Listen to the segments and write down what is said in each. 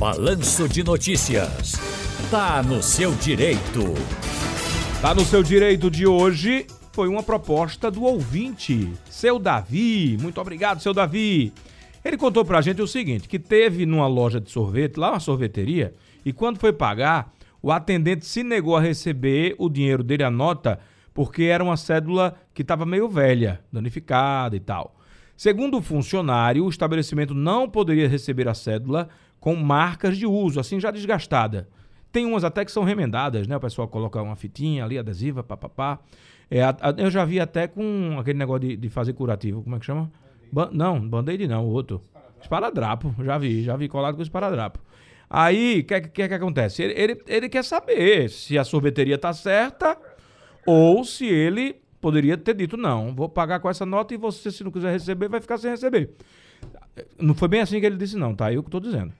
Balanço de Notícias. Tá no seu direito. Tá no seu direito de hoje. Foi uma proposta do ouvinte, seu Davi. Muito obrigado, seu Davi. Ele contou pra gente o seguinte: que teve numa loja de sorvete, lá uma sorveteria, e quando foi pagar, o atendente se negou a receber o dinheiro dele, a nota, porque era uma cédula que estava meio velha, danificada e tal. Segundo o funcionário, o estabelecimento não poderia receber a cédula com marcas de uso, assim já desgastada. Tem umas até que são remendadas, né? O pessoal coloca uma fitinha ali, adesiva, papapá. É, a, a, eu já vi até com aquele negócio de, de fazer curativo, como é que chama? Ba não, band-aid não, o outro. Esparadrapo, já vi, já vi colado com esparadrapo. Aí, o que, que, que acontece? Ele, ele, ele, quer saber se a sorveteria tá certa ou se ele poderia ter dito, não, vou pagar com essa nota e você, se não quiser receber, vai ficar sem receber. Não foi bem assim que ele disse, não, tá? Eu que estou dizendo.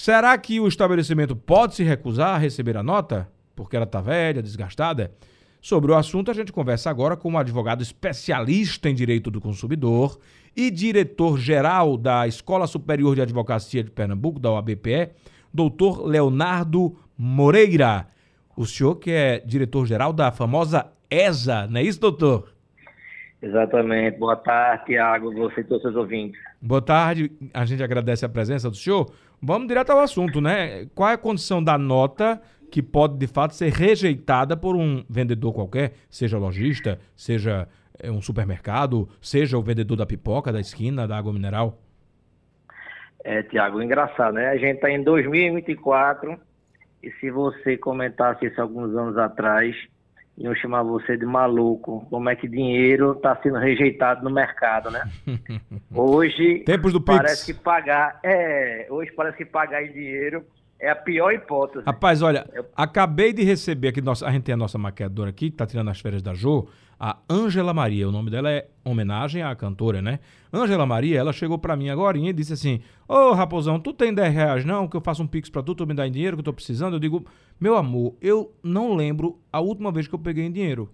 Será que o estabelecimento pode se recusar a receber a nota? Porque ela está velha, desgastada? Sobre o assunto, a gente conversa agora com um advogado especialista em direito do consumidor e diretor-geral da Escola Superior de Advocacia de Pernambuco, da OABPE, doutor Leonardo Moreira. O senhor que é diretor-geral da famosa ESA, não é isso, doutor? Exatamente. Boa tarde, Tiago, você e todos os seus ouvintes. Boa tarde, a gente agradece a presença do senhor. Vamos direto ao assunto, né? Qual é a condição da nota que pode, de fato, ser rejeitada por um vendedor qualquer, seja lojista, seja eh, um supermercado, seja o vendedor da pipoca, da esquina, da água mineral? É, Tiago, engraçado, né? A gente está em 2024 e se você comentasse isso alguns anos atrás, iam chamar você de maluco. Como é que dinheiro está sendo rejeitado no mercado, né? Hoje Tempos do parece Pix. que pagar, é, hoje parece que pagar em dinheiro é a pior hipótese. Rapaz, olha, Eu... acabei de receber aqui, nossa, a gente tem a nossa maquiadora aqui, que tá tirando as férias da Jo, a Ângela Maria. O nome dela é homenagem à cantora, né? Ângela Maria, ela chegou para mim agora e disse assim: Ô oh, Raposão, tu tem 10 reais não? Que eu faço um pix pra tu, tu me dá em dinheiro que eu tô precisando? Eu digo, meu amor, eu não lembro a última vez que eu peguei em dinheiro.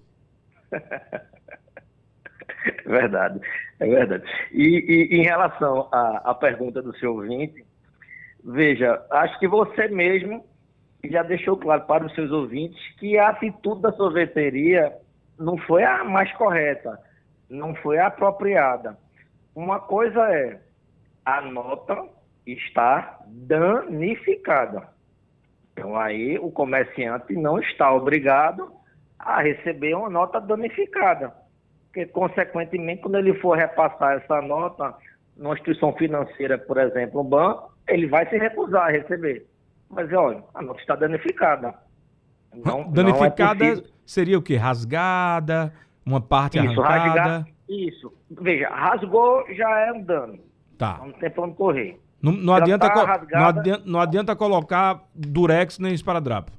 verdade, é verdade. E, e em relação à, à pergunta do seu ouvinte, Veja, acho que você mesmo já deixou claro para os seus ouvintes que a atitude da sorveteria não foi a mais correta, não foi a apropriada. Uma coisa é, a nota está danificada. Então aí o comerciante não está obrigado a receber uma nota danificada. Porque, consequentemente, quando ele for repassar essa nota numa instituição financeira, por exemplo, um banco, ele vai se recusar a receber. Mas, olha, a nota está danificada. Não, danificada não é seria o quê? Rasgada? Uma parte isso, arrancada? Rasgar, isso. Veja, rasgou já é um dano. Tá. Não tem onde correr. Não, não adianta, tá não, adianta, não adianta colocar durex nem esparadrapo.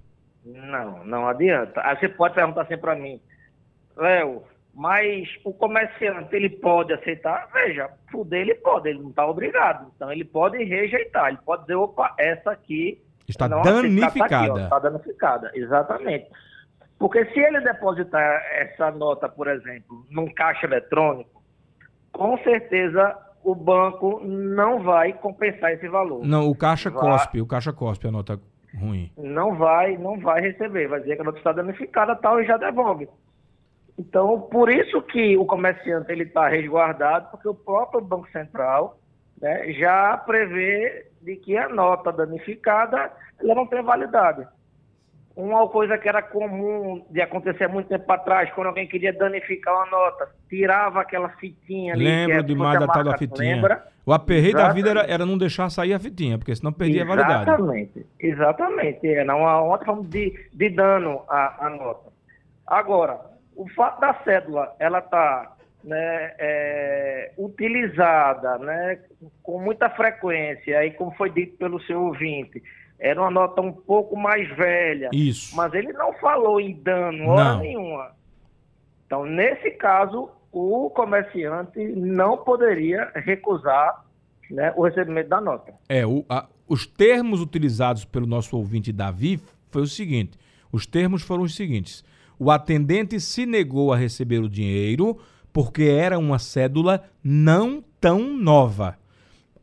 Não, não adianta. Aí você pode perguntar assim para mim, Léo, mas o comerciante, ele pode aceitar? Veja, fuder ele pode, ele não está obrigado. Então ele pode rejeitar, ele pode dizer, opa, essa aqui... Está danificada. Está, danificada, exatamente. Porque se ele depositar essa nota, por exemplo, num caixa eletrônico, com certeza o banco não vai compensar esse valor. Não, o caixa vai... cospe, o caixa cospe a nota ruim. Não vai, não vai receber, vai dizer que a nota está danificada tal e já devolve. Então, por isso que o comerciante ele está resguardado, porque o próprio Banco Central né, já prevê de que a nota danificada ela não tem validade. Uma coisa que era comum de acontecer muito tempo atrás, quando alguém queria danificar uma nota, tirava aquela fitinha ali. Lembro é, demais da tal da fitinha. Lembra? O aperreio da vida era, era, não deixar sair a fitinha, porque senão perdia exatamente, a validade. Exatamente, exatamente. Era uma outra forma de, de dano à, à nota. Agora, o fato da cédula ela tá né, é, utilizada né, com muita frequência, aí como foi dito pelo seu ouvinte, era uma nota um pouco mais velha. Isso. Mas ele não falou em dano, hora nenhuma. Então, nesse caso, o comerciante não poderia recusar né, o recebimento da nota. É, o, a, os termos utilizados pelo nosso ouvinte Davi foi o seguinte: os termos foram os seguintes o atendente se negou a receber o dinheiro porque era uma cédula não tão nova.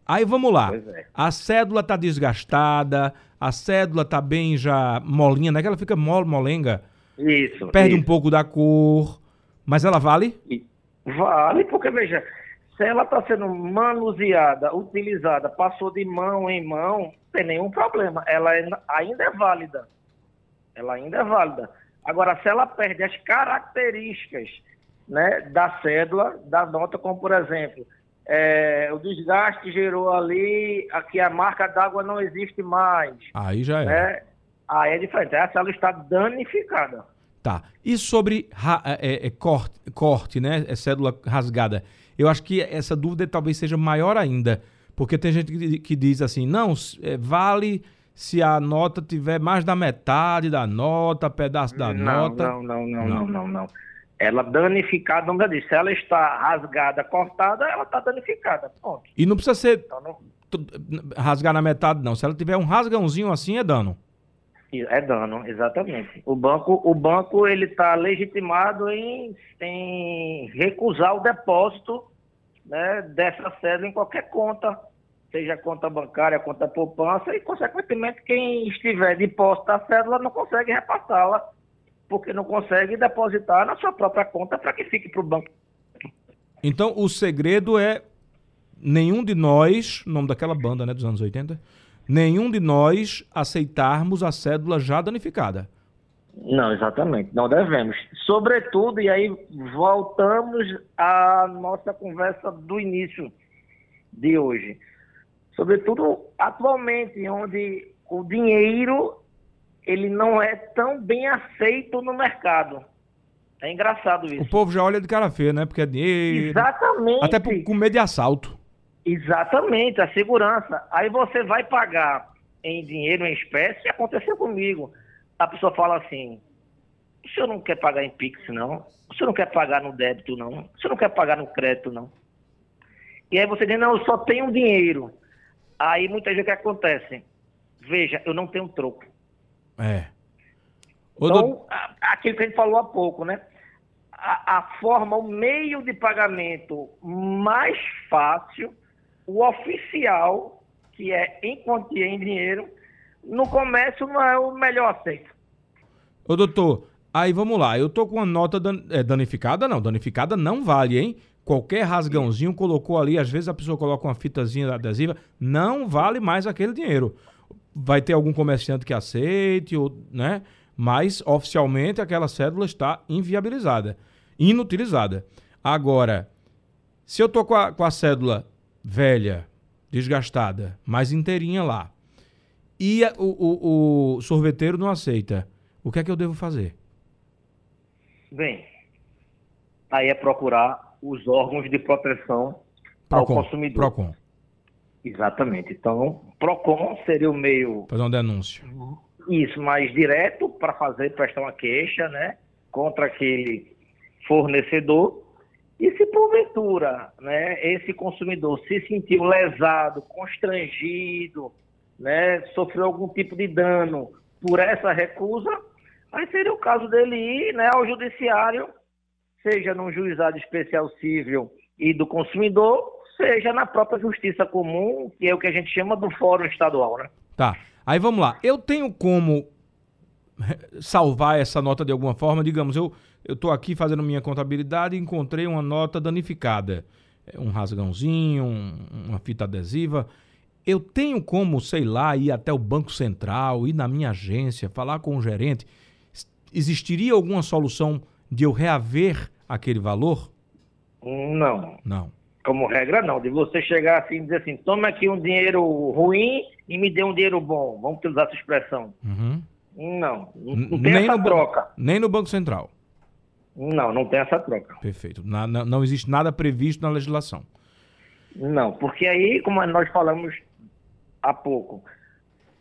Aí vamos lá. É. A cédula tá desgastada, a cédula tá bem já molinha, né? Que ela fica mole, molenga. Isso. Perde um isso. pouco da cor, mas ela vale? Vale, porque veja, se ela está sendo manuseada, utilizada, passou de mão em mão, não tem nenhum problema. Ela é- ainda é válida. Ela ainda é válida. Agora, se ela perde as características né, da cédula, da nota, como por exemplo, é, o desgaste gerou ali, aqui a marca d'água não existe mais, Aí já é. né? Aí é diferente. A cédula está danificada. Tá. E sobre ra- é, é, corte, corte, né? É cédula rasgada. Eu acho que essa dúvida talvez seja maior ainda. Porque tem gente que, que diz assim, não, é, vale se a nota tiver mais da metade da nota, pedaço da não, nota. Não, não, não, Não. não, não, não. Ela danificada, não disse. Se ela está rasgada, cortada, ela está danificada. Ponto. E não precisa ser Então, não- rasgar na metade, não. Se ela tiver um rasgãozinho assim, é dano. É dano, exatamente. O banco, o banco ele está legitimado em, em recusar o depósito né, dessa cédula em qualquer conta, seja conta bancária, conta poupança, e, consequentemente, quem estiver de posse da cédula não consegue repassá-la, porque não consegue depositar na sua própria conta para que fique para o banco. Então, o segredo é nenhum de nós, nome daquela banda, né, dos anos 80, nenhum de nós aceitarmos a cédula já danificada. Não, exatamente, não devemos. Sobretudo, e aí voltamos à nossa conversa do início de hoje. Sobretudo, atualmente, onde o dinheiro ele não é tão bem aceito no mercado. É engraçado O isso. povo já olha de cara feia, né? Porque é dinheiro. Exatamente. Até por, com medo de assalto. Exatamente, a segurança. Aí você vai pagar em dinheiro, em espécie, aconteceu comigo. A pessoa fala assim, o senhor não quer pagar em Pix, não? O senhor não quer pagar no débito, não? O senhor não quer pagar no crédito, não? E aí você diz, não, eu só tenho dinheiro. Aí muitas vezes o que acontece? Veja, eu não tenho troco. É. Ô, Então, a- aquilo que a gente falou há pouco, né? A, a forma, o meio de pagamento mais fácil, o oficial, que é em quantia em dinheiro, no comércio não é o melhor aceito. Ô, doutor, aí vamos lá. Eu tô com uma nota dan- é, danificada, não. Danificada não vale, hein? Qualquer rasgãozinho colocou ali, às vezes a pessoa coloca uma fitazinha adesiva, não vale mais aquele dinheiro. Vai ter algum comerciante que aceite, ou, né? Mas oficialmente aquela cédula está inviabilizada, inutilizada. Agora, se eu tô com a, com a cédula velha, desgastada, mas inteirinha lá, e a- o, o- o sorveteiro não aceita, o que é que eu devo fazer? Bem, aí é procurar os órgãos de proteção ao consumidor. Procon. Exatamente. Então, PROCON seria o meio Fazer uma denúncia. Isso, mais direto para fazer, prestar uma queixa, né, contra aquele fornecedor. E se porventura, né, esse consumidor se sentiu lesado, constrangido, né, sofreu algum tipo de dano por essa recusa, aí seria o caso dele ir, né, ao judiciário, seja num juizado especial civil e do consumidor, seja na própria justiça comum, que é o que a gente chama do fórum estadual, né? Tá. Aí vamos lá. Eu tenho como salvar essa nota de alguma forma? Digamos, eu eu tô aqui fazendo minha contabilidade e encontrei uma nota danificada. É, Um rasgãozinho, um- uma fita adesiva. Eu tenho como, sei lá, ir até o Banco Central, ir na minha agência, falar com o gerente. Existiria alguma solução de eu reaver aquele valor? Não. Não. Como regra, não. De você chegar assim e dizer assim, toma aqui um dinheiro ruim e me dê um dinheiro bom. Vamos utilizar essa expressão. Uhum. Não. Não, tem essa no troca. Nem no Banco Central. Não, não tem essa troca. Perfeito. Na- na- não existe nada previsto na legislação. Não, porque aí, como nós falamos há pouco,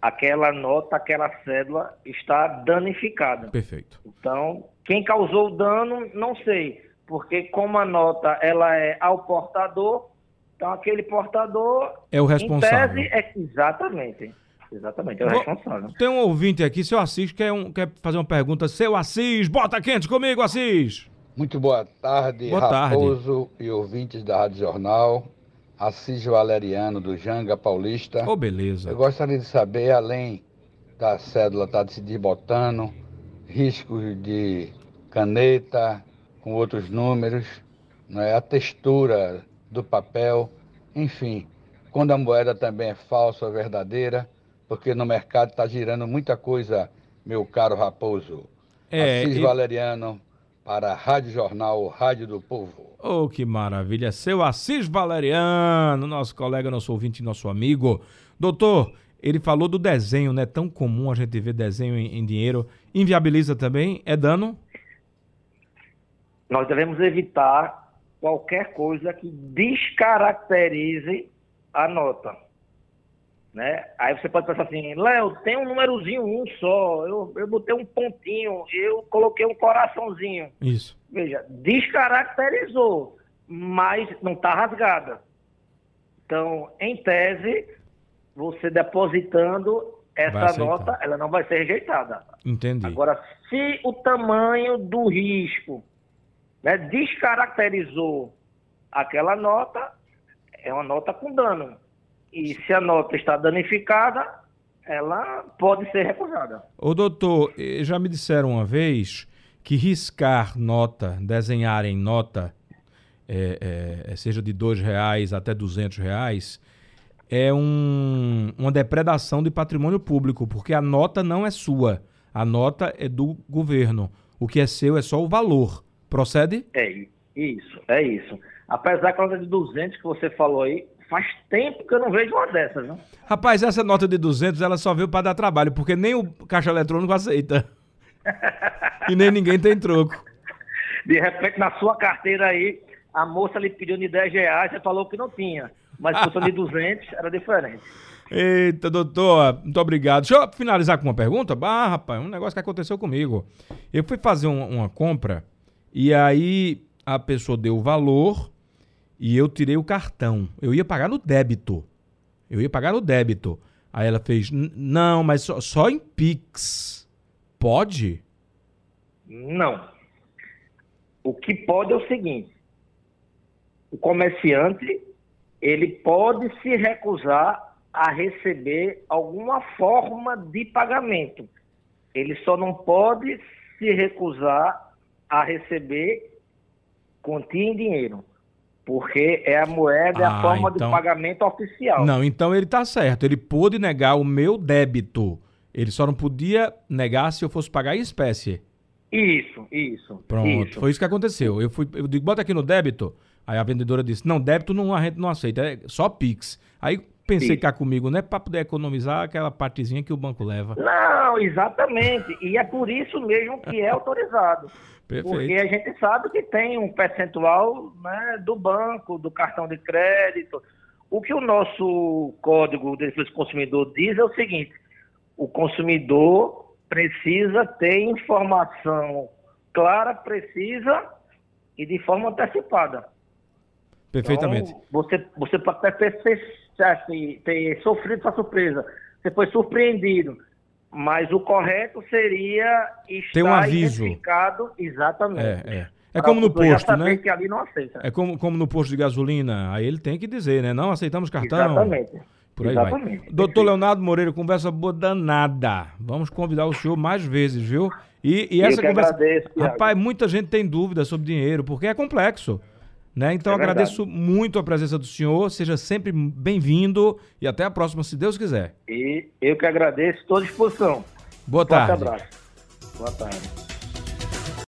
aquela nota, aquela cédula está danificada. Perfeito. Então, quem causou o dano, não sei. Porque como a nota ela é ao portador, então aquele portador, É o responsável. em tese, é exatamente. Exatamente, é o responsável. Tem um ouvinte aqui, seu Assis, quer, um- quer fazer uma pergunta. Seu Assis, bota quente comigo, Assis. Muito boa tarde, Boa tarde. Raposo e ouvintes da Rádio Jornal. Assis Valeriano, do Janga Paulista. Oh, beleza. Eu gostaria de saber, além da cédula estar tá se desbotando, riscos de caneta com outros números, né, a textura do papel, enfim, quando a moeda também é falsa ou verdadeira, porque no mercado está girando muita coisa, meu caro Raposo. É, Assis e... Valeriano, para a Rádio Jornal, Rádio do Povo. Oh, que maravilha. Seu Assis Valeriano, nosso colega, nosso ouvinte, nosso amigo. Doutor, ele falou do desenho, né? Tão comum a gente ver desenho em, em dinheiro. Inviabiliza também? É dano? Nós devemos evitar qualquer coisa que descaracterize a nota. Né? Aí você pode pensar assim, Léo, tem um númerozinho um só, eu, eu botei um pontinho, eu coloquei um coraçãozinho. Isso. Veja, descaracterizou, mas não está rasgada. Então, em tese, você depositando essa nota, ela não vai ser rejeitada. Entendi. Agora, se o tamanho do risco né, descaracterizou aquela nota, é uma nota com dano. E se a nota está danificada, ela pode ser recusada. Ô doutor, já me disseram uma vez que riscar nota, desenhar em nota, é, é, seja de dois reais até duzentos reais, é um, uma depredação de patrimônio público, porque a nota não é sua, a nota é do governo. O que é seu é só o valor. Procede? É isso, é isso. Apesar que a nota de 200 que você falou aí, Faz tempo que eu não vejo uma dessas, viu? Rapaz, essa nota de 200 ela só veio para dar trabalho, porque nem o caixa eletrônico aceita. e nem ninguém tem troco. De repente, na sua carteira aí, a moça lhe pediu de 10 reais, você falou que não tinha. Mas se fosse de 200, era diferente. Eita, doutor, muito obrigado. Deixa eu finalizar com uma pergunta. Ah, rapaz, um negócio que aconteceu comigo. Eu fui fazer uma, uma compra e aí a pessoa deu o valor e eu tirei o cartão. Eu ia pagar no débito. Eu ia pagar no débito. Aí ela fez: Não, mas só, só em Pix. Pode? Não. O que pode é o seguinte: o comerciante ele pode se recusar a receber alguma forma de pagamento. Ele só não pode se recusar a receber quantia em dinheiro. Porque é a moeda, é a ah, forma então... de pagamento oficial. Não, então ele está certo. Ele pôde negar o meu débito. Ele só não podia negar se eu fosse pagar em espécie. Isso, isso. Pronto, isso. foi isso que aconteceu. Eu fui, eu digo, bota aqui no débito. Aí a vendedora disse: Não, débito não, a gente não aceita, é só Pix. Aí pensei cá comigo, não é para poder economizar aquela partezinha que o banco leva. Não, exatamente. E é por isso mesmo que é autorizado. Perfeito. Porque a gente sabe que tem um percentual né, do banco, do cartão de crédito. O que o nosso Código de Defesa do Consumidor diz é o seguinte: o consumidor precisa ter informação clara, precisa e de forma antecipada. Perfeitamente. Então, você, você pode até ter, ter, ter sofrido essa surpresa. Você foi surpreendido mas o correto seria estar Tem um aviso. identificado exatamente. É, é. É como no posto, né? Que ali não aceita. É como, como no posto de gasolina. Aí ele tem que dizer, né? Não aceitamos cartão. Exatamente. Por aí Exatamente. vai. Doutor Leonardo Moreira, conversa boa danada. Vamos convidar o senhor mais vezes, viu? E, e essa conversa. Agradeço, Rapaz, muita gente tem dúvida sobre dinheiro, porque é complexo. Né? Então é agradeço muito a presença do senhor, seja sempre bem-vindo e até a próxima, se Deus quiser. E eu que agradeço, estou à disposição. Boa tarde. Um abraço. Boa tarde.